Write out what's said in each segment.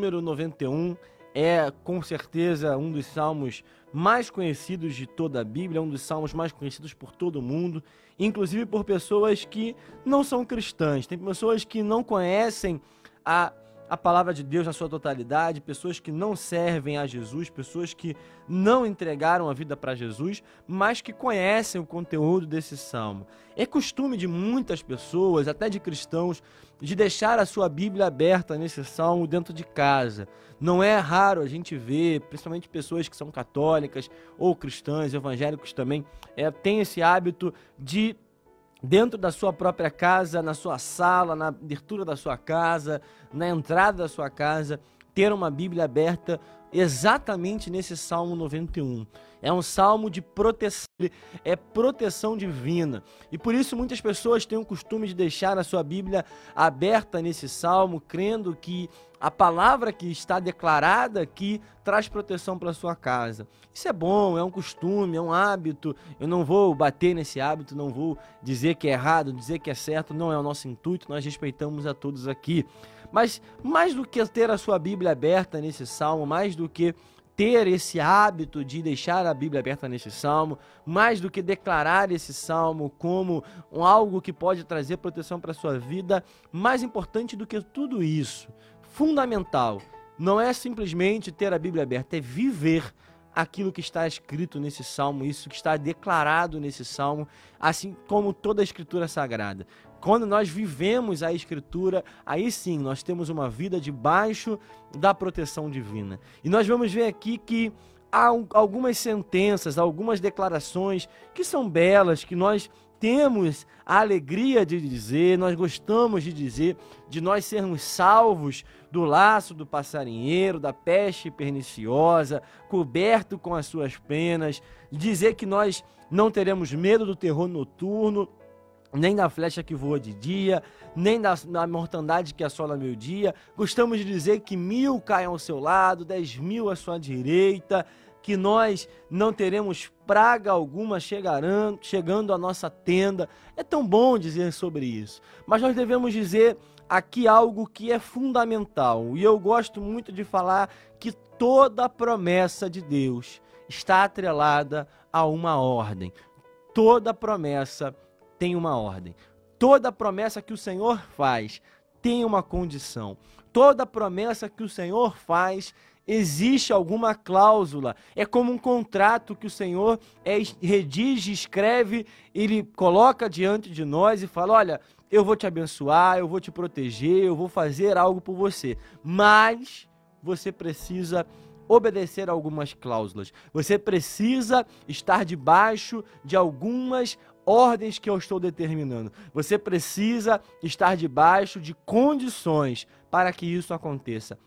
número 91 é com certeza um dos salmos mais conhecidos de toda a Bíblia, um dos salmos mais conhecidos por todo mundo, inclusive por pessoas que não são cristãs. Tem pessoas que não conhecem a a palavra de Deus na sua totalidade, pessoas que não servem a Jesus, pessoas que não entregaram a vida para Jesus, mas que conhecem o conteúdo desse salmo. É costume de muitas pessoas, até de cristãos, de deixar a sua Bíblia aberta nesse salmo dentro de casa. Não é raro a gente ver, principalmente pessoas que são católicas ou cristãs, evangélicos também, é, tem esse hábito de dentro da sua própria casa, na sua sala, na abertura da sua casa, na entrada da sua casa, ter uma Bíblia aberta exatamente nesse Salmo 91. É um salmo de proteção, é proteção divina. E por isso muitas pessoas têm o costume de deixar a sua Bíblia aberta nesse salmo, crendo que a palavra que está declarada aqui traz proteção para sua casa. Isso é bom, é um costume, é um hábito. Eu não vou bater nesse hábito, não vou dizer que é errado, dizer que é certo, não é o nosso intuito, nós respeitamos a todos aqui. Mas mais do que ter a sua Bíblia aberta nesse salmo, mais do que ter esse hábito de deixar a Bíblia aberta nesse salmo, mais do que declarar esse salmo como algo que pode trazer proteção para a sua vida, mais importante do que tudo isso, fundamental, não é simplesmente ter a Bíblia aberta, é viver aquilo que está escrito nesse salmo, isso que está declarado nesse salmo, assim como toda a escritura sagrada. Quando nós vivemos a Escritura, aí sim nós temos uma vida debaixo da proteção divina. E nós vamos ver aqui que há algumas sentenças, algumas declarações que são belas, que nós temos a alegria de dizer, nós gostamos de dizer, de nós sermos salvos do laço do passarinheiro, da peste perniciosa, coberto com as suas penas, dizer que nós não teremos medo do terror noturno, nem da flecha que voa de dia, nem da, da mortandade que assola meu dia. Gostamos de dizer que mil caem ao seu lado, dez mil à sua direita, que nós não teremos praga alguma chegarão, chegando à nossa tenda. É tão bom dizer sobre isso, mas nós devemos dizer aqui algo que é fundamental, e eu gosto muito de falar que toda promessa de Deus está atrelada a uma ordem. Toda promessa tem uma ordem. Toda promessa que o Senhor faz tem uma condição. Toda promessa que o Senhor faz existe alguma cláusula. É como um contrato que o Senhor é, redige, escreve, ele coloca diante de nós e fala: Olha, eu vou te abençoar, eu vou te proteger, eu vou fazer algo por você. Mas você precisa obedecer a algumas cláusulas. Você precisa estar debaixo de algumas ordens que eu estou determinando. Você precisa estar debaixo de condições para que isso aconteça.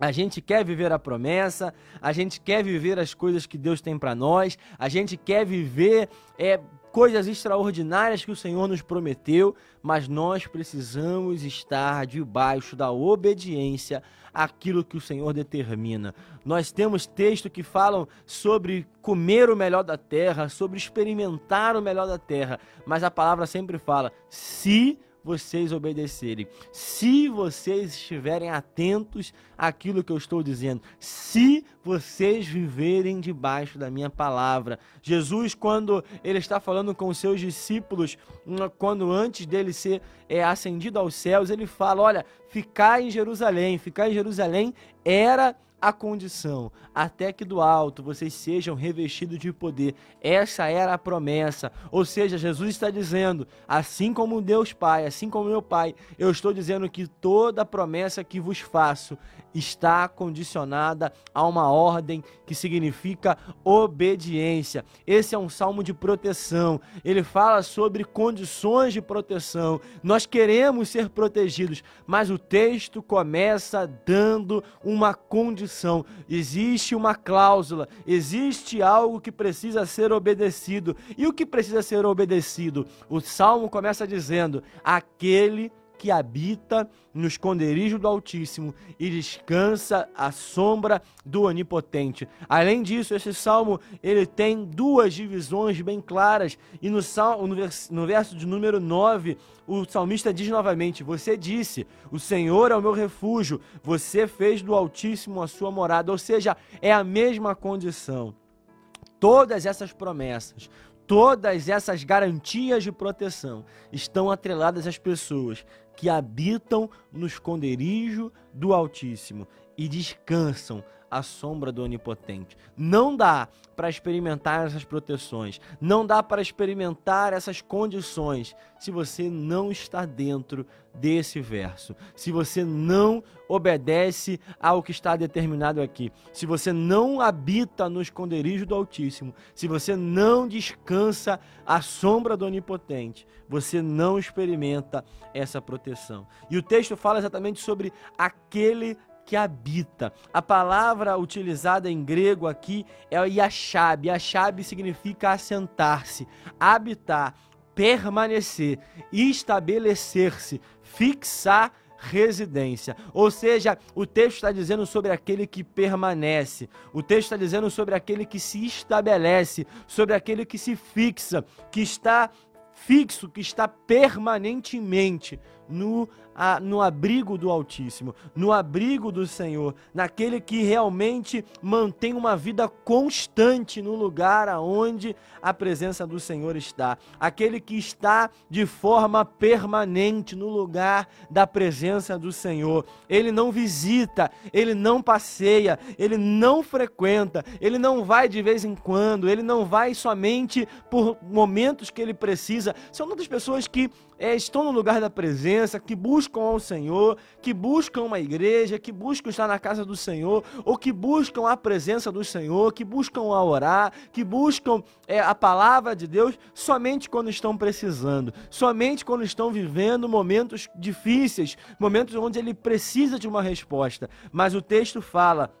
A gente quer viver a promessa, a gente quer viver as coisas que Deus tem para nós, a gente quer viver é, coisas extraordinárias que o Senhor nos prometeu, mas nós precisamos estar debaixo da obediência àquilo que o Senhor determina. Nós temos textos que falam sobre comer o melhor da terra, sobre experimentar o melhor da terra, mas a palavra sempre fala: se vocês obedecerem, se vocês estiverem atentos àquilo que eu estou dizendo, se vocês viverem debaixo da minha palavra. Jesus, quando ele está falando com os seus discípulos, quando antes dele ser é, ascendido aos céus, ele fala: Olha, ficar em Jerusalém, ficar em Jerusalém era a condição, até que do alto vocês sejam revestidos de poder. Essa era a promessa. Ou seja, Jesus está dizendo, assim como Deus Pai, assim como meu Pai, eu estou dizendo que toda promessa que vos faço está condicionada a uma ordem que significa obediência. Esse é um salmo de proteção. Ele fala sobre condições de proteção. Nós queremos ser protegidos, mas o texto começa dando uma condição existe uma cláusula, existe algo que precisa ser obedecido. E o que precisa ser obedecido? O salmo começa dizendo: aquele que habita no esconderijo do Altíssimo e descansa à sombra do Onipotente. Além disso, esse salmo ele tem duas divisões bem claras e no, salmo, no verso de número 9, o salmista diz novamente: Você disse, o Senhor é o meu refúgio, você fez do Altíssimo a sua morada. Ou seja, é a mesma condição. Todas essas promessas, todas essas garantias de proteção estão atreladas às pessoas que habitam no esconderijo do Altíssimo e descansam à sombra do Onipotente. Não dá para experimentar essas proteções, não dá para experimentar essas condições se você não está dentro desse verso, se você não obedece ao que está determinado aqui, se você não habita no esconderijo do Altíssimo, se você não descansa à sombra do Onipotente, você não experimenta essa proteção. E o texto fala exatamente sobre aquele que habita. A palavra utilizada em grego aqui é yashab. Yashab significa assentar-se, habitar, permanecer, estabelecer-se, fixar residência. Ou seja, o texto está dizendo sobre aquele que permanece, o texto está dizendo sobre aquele que se estabelece, sobre aquele que se fixa, que está fixo, que está permanentemente no, a, no abrigo do Altíssimo, no abrigo do Senhor, naquele que realmente mantém uma vida constante no lugar aonde a presença do Senhor está, aquele que está de forma permanente no lugar da presença do Senhor. Ele não visita, ele não passeia, ele não frequenta, ele não vai de vez em quando, ele não vai somente por momentos que ele precisa. São muitas pessoas que é, estão no lugar da presença, que buscam ao Senhor, que buscam uma igreja, que buscam estar na casa do Senhor, ou que buscam a presença do Senhor, que buscam a orar, que buscam é, a palavra de Deus somente quando estão precisando, somente quando estão vivendo momentos difíceis, momentos onde ele precisa de uma resposta. Mas o texto fala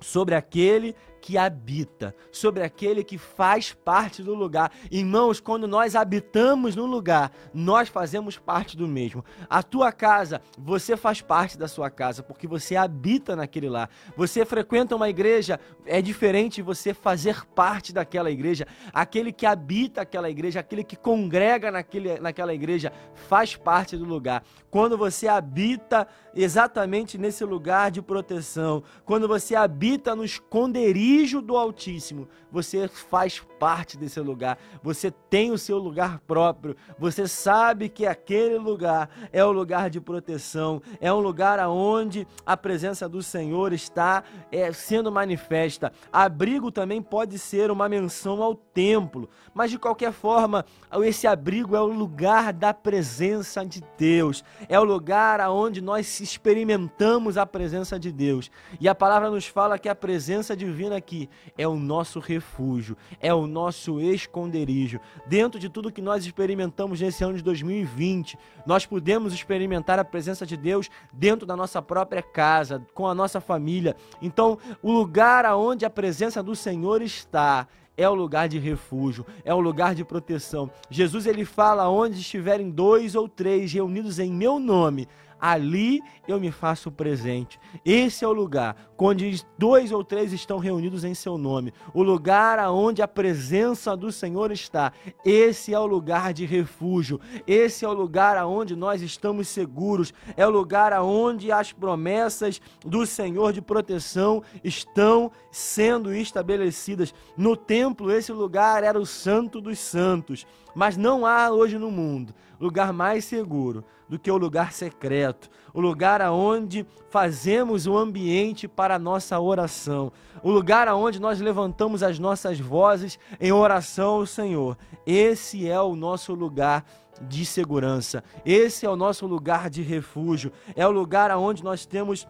sobre aquele que habita, sobre aquele que faz parte do lugar. Irmãos, quando nós habitamos no lugar, nós fazemos parte do mesmo. A tua casa, você faz parte da sua casa, porque você habita naquele lá. Você frequenta uma igreja, é diferente você fazer parte daquela igreja. Aquele que habita aquela igreja, aquele que congrega naquele, naquela igreja, faz parte do lugar. Quando você habita exatamente nesse lugar de proteção, quando você habita no esconderijo, esconderijo do Altíssimo, você faz parte desse lugar, você tem o seu lugar próprio, você sabe que aquele lugar é o lugar de proteção, é um lugar aonde a presença do Senhor está é, sendo manifesta. Abrigo também pode ser uma menção ao templo, mas de qualquer forma, esse abrigo é o lugar da presença de Deus, é o lugar aonde nós experimentamos a presença de Deus. E a palavra nos fala que a presença divina aqui é o nosso refúgio, é o nosso esconderijo. Dentro de tudo que nós experimentamos nesse ano de 2020, nós podemos experimentar a presença de Deus dentro da nossa própria casa, com a nossa família. Então, o lugar aonde a presença do Senhor está é o lugar de refúgio, é o lugar de proteção. Jesus ele fala onde estiverem dois ou três reunidos em meu nome, ali eu me faço presente. Esse é o lugar onde dois ou três estão reunidos em seu nome, o lugar aonde a presença do Senhor está. Esse é o lugar de refúgio, esse é o lugar aonde nós estamos seguros, é o lugar aonde as promessas do Senhor de proteção estão sendo estabelecidas. No templo, esse lugar era o santo dos santos, mas não há hoje no mundo lugar mais seguro do que o lugar secreto, o lugar aonde fazemos o ambiente para a nossa oração, o lugar aonde nós levantamos as nossas vozes em oração ao Senhor. Esse é o nosso lugar de segurança. Esse é o nosso lugar de refúgio. É o lugar aonde nós temos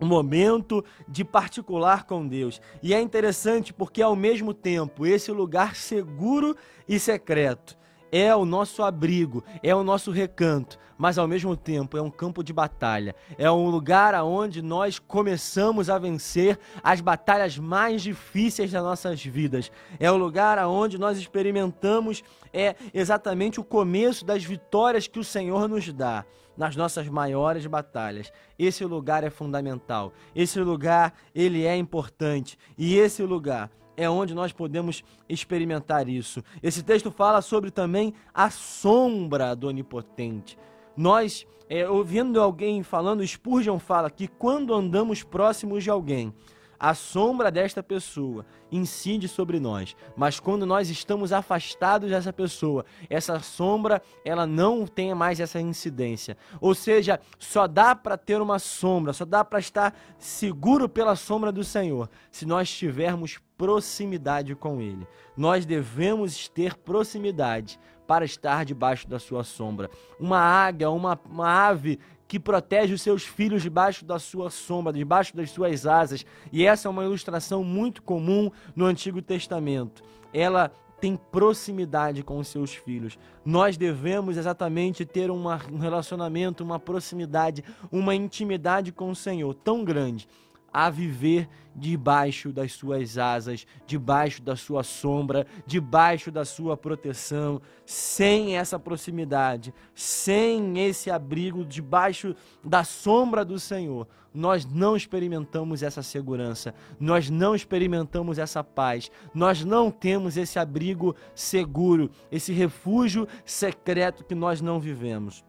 um momento de particular com Deus. E é interessante porque ao mesmo tempo esse lugar seguro e secreto é o nosso abrigo, é o nosso recanto, mas ao mesmo tempo é um campo de batalha. É um lugar aonde nós começamos a vencer as batalhas mais difíceis das nossas vidas. É o lugar aonde nós experimentamos é exatamente o começo das vitórias que o Senhor nos dá nas nossas maiores batalhas. Esse lugar é fundamental. Esse lugar, ele é importante. E esse lugar é onde nós podemos experimentar isso. Esse texto fala sobre também a sombra do onipotente. Nós, é, ouvindo alguém falando, Spurgeon fala que quando andamos próximos de alguém, a sombra desta pessoa incide sobre nós, mas quando nós estamos afastados dessa pessoa, essa sombra ela não tem mais essa incidência. Ou seja, só dá para ter uma sombra, só dá para estar seguro pela sombra do Senhor se nós tivermos proximidade com Ele. Nós devemos ter proximidade para estar debaixo da sua sombra. Uma águia, uma, uma ave que protege os seus filhos debaixo da sua sombra, debaixo das suas asas. E essa é uma ilustração muito comum no Antigo Testamento. Ela tem proximidade com os seus filhos. Nós devemos exatamente ter uma, um relacionamento, uma proximidade, uma intimidade com o Senhor tão grande a viver debaixo das suas asas, debaixo da sua sombra, debaixo da sua proteção, sem essa proximidade, sem esse abrigo, debaixo da sombra do Senhor. Nós não experimentamos essa segurança, nós não experimentamos essa paz, nós não temos esse abrigo seguro, esse refúgio secreto que nós não vivemos.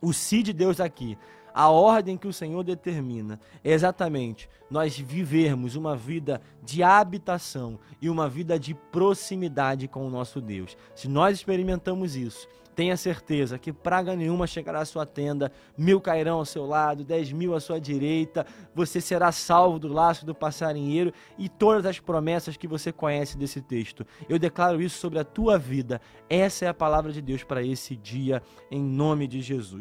O si de Deus aqui a ordem que o Senhor determina é exatamente nós vivermos uma vida de habitação e uma vida de proximidade com o nosso Deus. Se nós experimentamos isso, tenha certeza que praga nenhuma chegará à sua tenda, mil cairão ao seu lado, dez mil à sua direita, você será salvo do laço do passarinheiro e todas as promessas que você conhece desse texto. Eu declaro isso sobre a tua vida. Essa é a palavra de Deus para esse dia, em nome de Jesus.